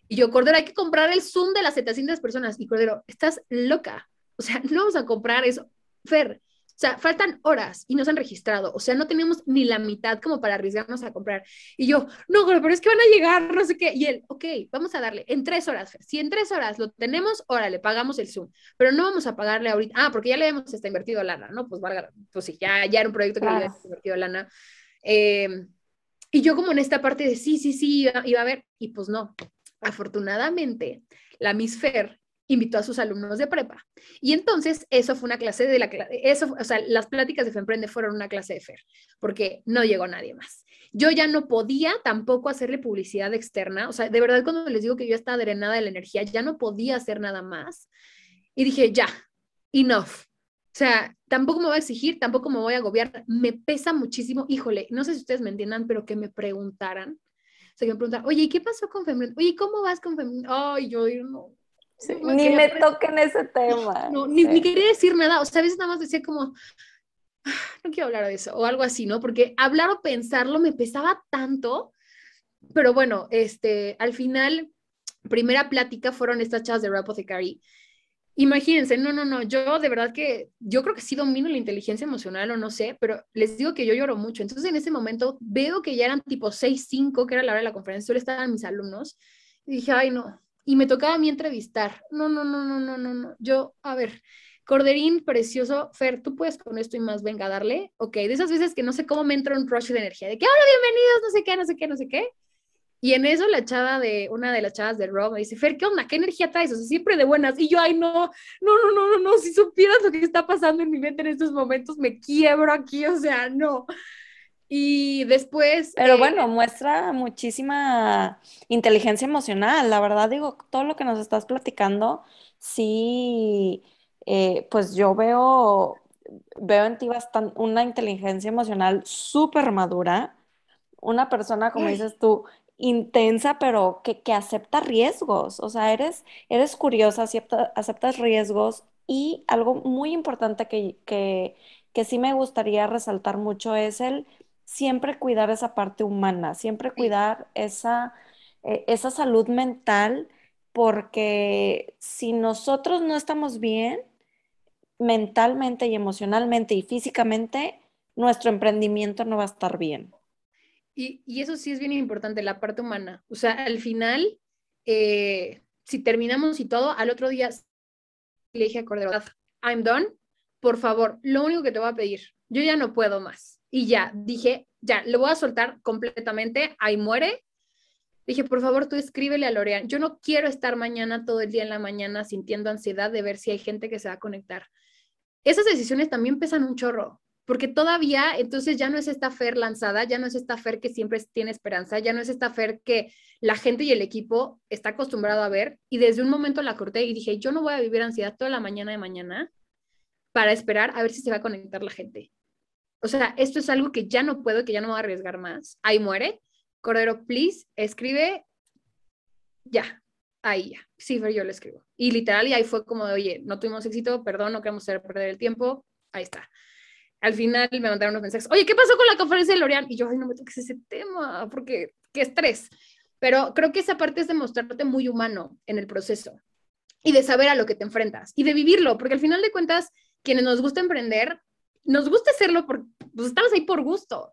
Y yo, Cordero, hay que comprar el Zoom de las 700 personas. Y Cordero, estás loca. O sea, [laughs] no vamos a comprar eso. Fer, o sea, faltan horas y no se han registrado. O sea, no tenemos ni la mitad como para arriesgarnos a comprar. Y yo, no, pero es que van a llegar, no sé qué. Y él, ok, vamos a darle en tres horas. Si en tres horas lo tenemos, órale, pagamos el Zoom. Pero no vamos a pagarle ahorita. Ah, porque ya le hemos está invertido lana, ¿no? Pues valga, pues sí, ya, ya era un proyecto que le habíamos invertido lana. Em, y yo como en esta parte de sí, sí, sí, iba, iba a ver. Y pues no. Afortunadamente, la Miss Fer invitó a sus alumnos de prepa. Y entonces eso fue una clase de la eso, o sea, las pláticas de FEMPRENDE fueron una clase de FER, porque no llegó nadie más. Yo ya no podía tampoco hacerle publicidad externa, o sea, de verdad cuando les digo que yo estaba drenada de la energía, ya no podía hacer nada más. Y dije, ya, enough. O sea, tampoco me voy a exigir, tampoco me voy a agobiar, me pesa muchísimo, híjole, no sé si ustedes me entiendan, pero que me preguntaran, o sea, que me preguntaran, oye, ¿y qué pasó con FEMPRENDE? Oye, ¿cómo vas con FEMPRENDE? Ay, yo no, ni me toquen ese tema. No, ni, quería decir nada, o sea, a veces nada más decía como, ah, no quiero hablar de eso, o algo así, ¿no? Porque hablar o pensarlo me pesaba tanto, pero bueno, este, al final, primera plática fueron estas chavas de Rapothecary. Imagínense, no, no, no, yo de verdad que, yo creo que sí domino la inteligencia emocional o no sé, pero les digo que yo lloro mucho. Entonces en ese momento veo que ya eran tipo 6, 5, que era la hora de la conferencia, solo estaban mis alumnos, y dije, ay no, y me tocaba a mí entrevistar. No, no, no, no, no, no, no. Yo, a ver, Corderín, precioso, Fer, tú puedes con esto y más, venga, darle. Ok, de esas veces que no sé cómo me entra un rush de energía, de que, hola, bienvenidos, no sé qué, no sé qué, no sé qué. Y en eso la chava de, una de las chavas de Rob me dice, Fer, ¿qué onda? ¿Qué energía traes? O sea, siempre de buenas. Y yo, ay, no, no, no, no, no, no, si supieras lo que está pasando en mi mente en estos momentos, me quiebro aquí, o sea, no. Y después... Pero eh, bueno, muestra muchísima inteligencia emocional. La verdad, digo, todo lo que nos estás platicando, sí, eh, pues yo veo, veo en ti bastante, una inteligencia emocional súper madura, una persona, como dices tú, intensa, pero que, que, acepta riesgos. O sea, eres, eres curiosa, acepta, aceptas riesgos y algo muy importante que, que, que sí me gustaría resaltar mucho es el siempre cuidar esa parte humana, siempre cuidar esa, eh, esa salud mental, porque si nosotros no estamos bien mentalmente y emocionalmente y físicamente, nuestro emprendimiento no va a estar bien. Y, eso sí es bien importante, la parte humana. O sea, al final, eh, si terminamos y todo, al otro día le dije a Cordero, I'm done, por favor, lo único que te voy a pedir, yo ya no puedo más y ya, dije, ya, le voy a soltar completamente, ahí muere. Dije, por favor, tú escríbele a Lorean. Yo no quiero estar mañana todo el día en la mañana sintiendo ansiedad de ver si hay gente que se va a conectar. Esas decisiones también pesan un chorro, porque todavía entonces ya no es esta Fer lanzada, ya no es esta Fer que siempre tiene esperanza, ya no es esta Fer que la gente y el equipo está acostumbrado a ver. Y desde un momento la corté y dije, yo no voy a vivir ansiedad toda la mañana de mañana para esperar a ver si se va a conectar la gente o sea, esto es algo que ya no puedo, que ya no voy a arriesgar más. Ahí muere. Cordero, please, escribe ya, ahí ya. Sí, yo lo escribo. Y literal, y ahí fue como de, oye, no tuvimos éxito, perdón, no queremos hacer perder el tiempo. Ahí está. Al final me mandaron unos mensajes, oye, ¿qué pasó con la conferencia de L'Oreal? Y yo, ay, no me toques ese tema, porque qué estrés. Pero creo que esa parte es de mostrarte muy humano en el proceso y de saber a lo que te enfrentas y de vivirlo, porque al final de cuentas, quienes nos gusta emprender, nos gusta hacerlo porque pues, estamos ahí por gusto.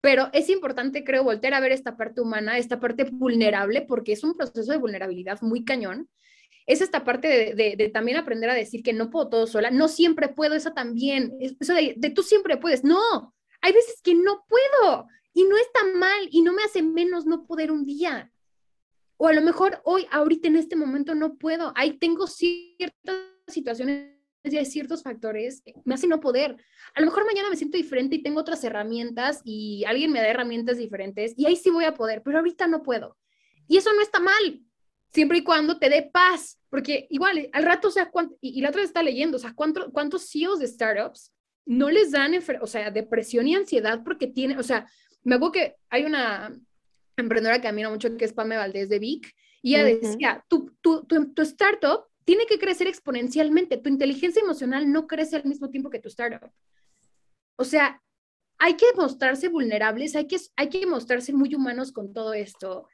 Pero es importante, creo, voltear a ver esta parte humana, esta parte vulnerable, porque es un proceso de vulnerabilidad muy cañón. Es esta parte de, también aprender a decir que no puedo todo sola, no siempre puedo, eso también, eso de, de tú siempre puedes, no, hay veces que no puedo y no está mal y no me hace menos no poder un día. O a lo mejor hoy, ahorita en este momento no puedo, ahí tengo ciertas situaciones hay ciertos factores me hacen no poder. A lo mejor mañana me siento diferente y tengo otras herramientas y alguien me da herramientas diferentes y ahí sí voy a poder, pero ahorita no puedo. Y eso no está mal, siempre y cuando te dé paz, porque igual al rato, o sea, y, la otra vez está leyendo, o sea, ¿cuánto, ¿cuántos CEOs de startups no les dan, o sea, depresión y ansiedad porque tienen, o sea, me acuerdo que hay una, emprendedora que admiro mucho, que es Pame Valdés de Vic, y ella decía, tu, tu, tu, tu startup tiene que crecer exponencialmente, tu inteligencia emocional no crece al mismo tiempo que tu startup. O sea, hay que mostrarse vulnerables, hay que, hay que mostrarse muy humanos con todo esto.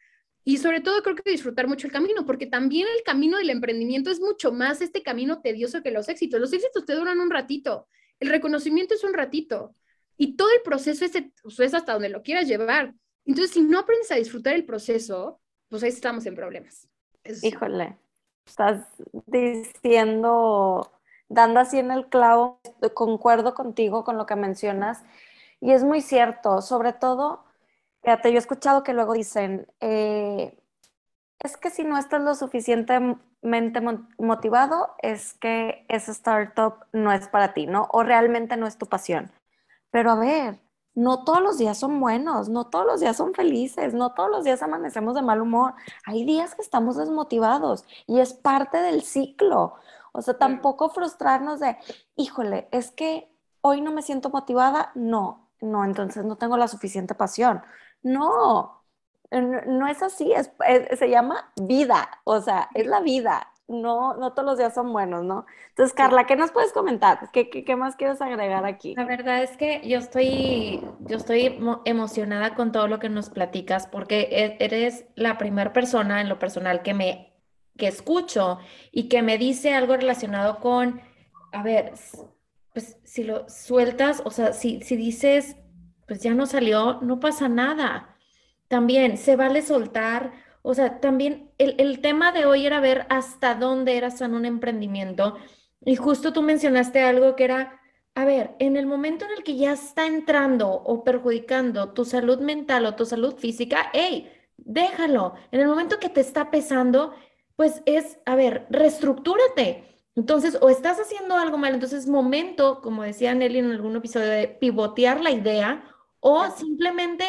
Y sobre todo creo que disfrutar mucho el camino, porque también el camino del emprendimiento es mucho más este camino tedioso que los éxitos. Los éxitos te duran un ratito, el reconocimiento es un ratito y todo el proceso es, pues, es hasta donde lo quieras llevar. Entonces, si no aprendes a disfrutar el proceso, pues ahí estamos en problemas. Híjole, estás diciendo, dando así en el clavo, concuerdo contigo con lo que mencionas y es muy cierto, sobre todo, fíjate, yo he escuchado que luego dicen, eh, es que si no estás lo suficientemente motivado, es que ese startup no es para ti, ¿no? O realmente no es tu pasión. Pero a ver, no todos los días son buenos, no todos los días son felices, no todos los días amanecemos de mal humor. Hay días que estamos desmotivados y es parte del ciclo. O sea, tampoco frustrarnos de, híjole, es que hoy no me siento motivada, no, no, entonces no tengo la suficiente pasión. No, no es así, es, se llama vida, o sea, es la vida. No, no todos los días son buenos, ¿no? Entonces, Carla, ¿qué nos puedes comentar? ¿Qué, qué, más quieres agregar aquí? La verdad es que yo estoy, yo estoy emocionada con todo lo que nos platicas porque e, eres la primera persona en lo personal que me que escucho y que me dice algo relacionado con, a ver, pues si lo sueltas, o sea, si, si dices, pues ya no salió, no pasa nada. También se vale soltar, o sea, también el, tema de hoy era ver hasta dónde eras en un emprendimiento. Y justo tú mencionaste algo que era, a ver, en el momento en el que ya está entrando o perjudicando tu salud mental o tu salud física, hey, déjalo. En el momento que te está pesando, pues es, a ver, reestructúrate entonces, o estás haciendo algo mal, entonces es momento, como decía Nelly en algún episodio, de pivotear la idea o simplemente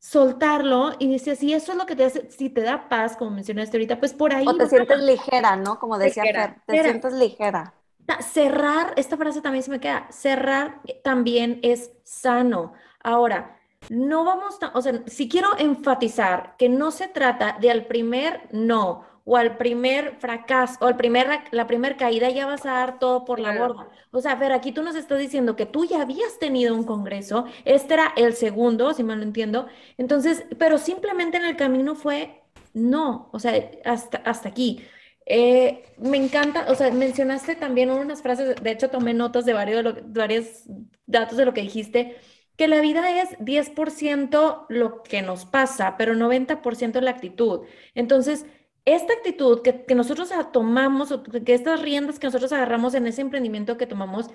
soltarlo y dice, si eso es lo que te hace, si te da paz, como mencionaste ahorita, pues por ahí. O te sientes ligera, ¿no? Como decía Fer, te sientes ligera. Cerrar, esta frase también se me queda, cerrar también es sano. Ahora, no vamos, o sea, si quiero enfatizar que no se trata de al primer no o al primer fracaso o al primer, la primera caída ya vas a dar todo por la borda. O sea, ver, aquí tú nos estás diciendo que tú ya habías tenido un congreso, este era el segundo, si mal lo entiendo, entonces, pero simplemente en el camino fue no, o sea, hasta, hasta aquí. Eh, me encanta, o sea, mencionaste también unas frases, de hecho tomé notas de varios, de varios datos de lo que dijiste, que la vida es 10% lo que nos pasa, pero 90% la actitud. Entonces, esta actitud que, nosotros tomamos, o que estas riendas que nosotros agarramos en ese emprendimiento que tomamos,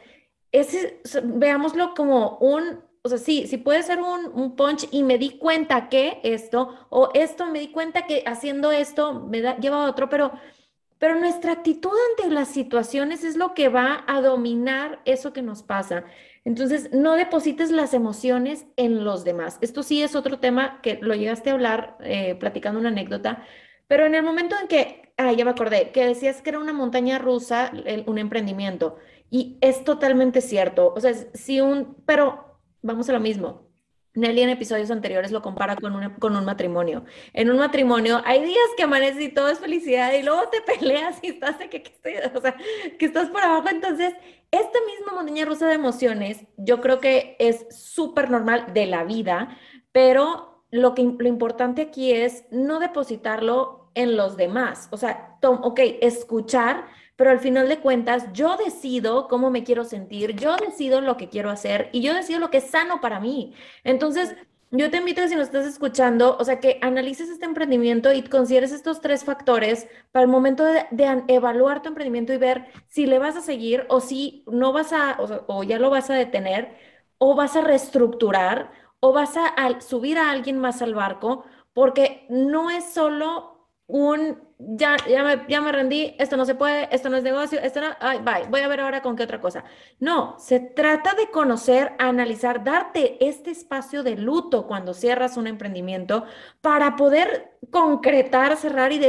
veámoslo como un, o sea, sí, sí puede ser un, un, punch y me di cuenta que esto, o esto, me di cuenta que haciendo esto me da, lleva a otro, pero, pero nuestra actitud ante las situaciones es lo que va a dominar eso que nos pasa. Entonces, no deposites las emociones en los demás. Esto sí es otro tema que lo llegaste a hablar eh, platicando una anécdota, pero en el momento en que, ah, ya me acordé, que decías que era una montaña rusa, un emprendimiento, y es totalmente cierto. O sea, si un, pero vamos a lo mismo. Nelly en episodios anteriores lo compara con, con un matrimonio. En un matrimonio hay días que amaneces y todo es felicidad y luego te [laughs] peleas y estás de que, que, o sea, que estás por abajo. Entonces, esta misma montaña rusa de emociones, yo creo que es súper normal de la vida, pero lo, que, lo importante aquí es no depositarlo en los demás. O sea, ok, escuchar, pero al final de cuentas yo decido cómo me quiero sentir, yo decido lo que quiero hacer y yo decido lo que es sano para mí. Entonces, yo te invito si nos estás escuchando, o sea, que analices este emprendimiento y consideres estos tres factores para el momento de, evaluar tu emprendimiento y ver si le vas a seguir o si no vas a, o ya lo vas a detener o vas a reestructurar o vas a, subir a alguien más al barco, porque no es solo un, ya, ya, me, ya me rendí, esto no se puede, esto no es negocio, esto no, ay, bye, voy a ver ahora con qué otra cosa. No, se trata de conocer, analizar, darte este espacio de luto cuando cierras un emprendimiento para poder concretar, cerrar y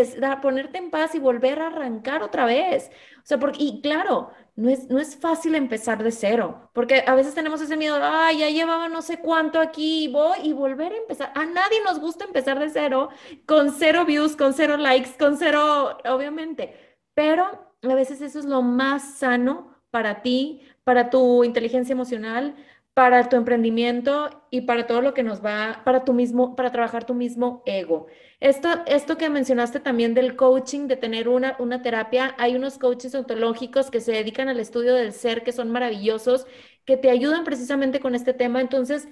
ponerte en paz y volver a arrancar otra vez. O sea, porque, y claro, no es, no es fácil empezar de cero, porque a veces tenemos ese miedo, ay, ya llevaba no sé cuánto aquí, voy y volver a empezar. A nadie nos gusta empezar de cero, con cero views, con cero likes, con cero, obviamente, pero a veces eso es lo más sano para ti, para tu inteligencia emocional, para tu emprendimiento y para todo lo que nos va, para tu mismo, para trabajar tu mismo ego. Esto, esto que mencionaste también del coaching, de tener una, una terapia, hay unos coaches ontológicos que se dedican al estudio del ser, que son maravillosos, que te ayudan precisamente con este tema. Entonces,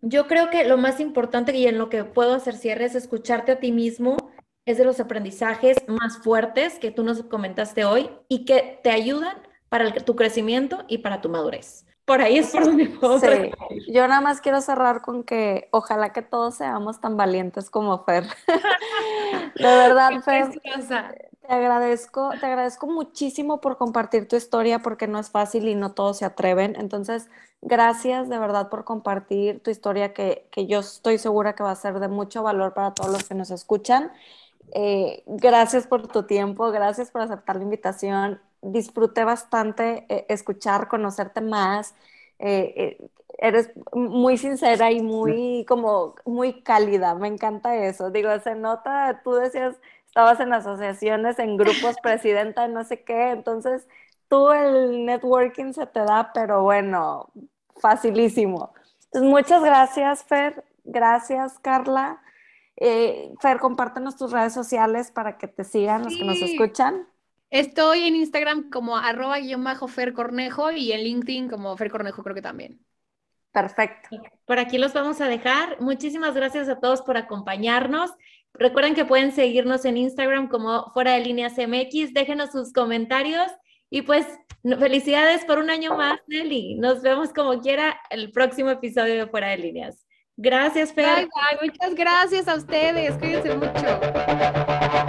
yo creo que lo más importante y en lo que puedo hacer cierre es escucharte a ti mismo, es de los aprendizajes más fuertes que tú nos comentaste hoy y que te ayudan para tu crecimiento y para tu madurez. Por ahí es por donde puedo. Sí. Yo nada más quiero cerrar con que ojalá que todos seamos tan valientes como Fer. [laughs] de verdad, Fer. Te agradezco, te agradezco muchísimo por compartir tu historia porque no es fácil y no todos se atreven. Entonces, gracias de verdad por compartir tu historia que, que yo estoy segura que va a ser de mucho valor para todos los que nos escuchan. Eh, gracias por tu tiempo, gracias por aceptar la invitación disfruté bastante eh, escuchar, conocerte más. Eh, eh, eres muy sincera y muy como muy cálida, me encanta eso. Digo, se nota, tú decías, estabas en asociaciones, en grupos, [laughs] presidenta, no sé qué, entonces tú el networking se te da, pero bueno, facilísimo. Entonces, muchas gracias, Fer. Gracias, Carla. Fer, compártenos tus redes sociales para que te sigan los que nos escuchan. Estoy en Instagram como arroba guion bajo Fer Cornejo y en LinkedIn como Fer Cornejo creo que también. Perfecto. Por aquí los vamos a dejar. Muchísimas gracias a todos por acompañarnos. Recuerden que pueden seguirnos en Instagram como fuera de líneas MX. Déjenos sus comentarios y pues felicidades por un año más, Nelly. Nos vemos como quiera el próximo episodio de Fuera de Líneas. Gracias, Fer. Muchas gracias a ustedes. Cuídense mucho.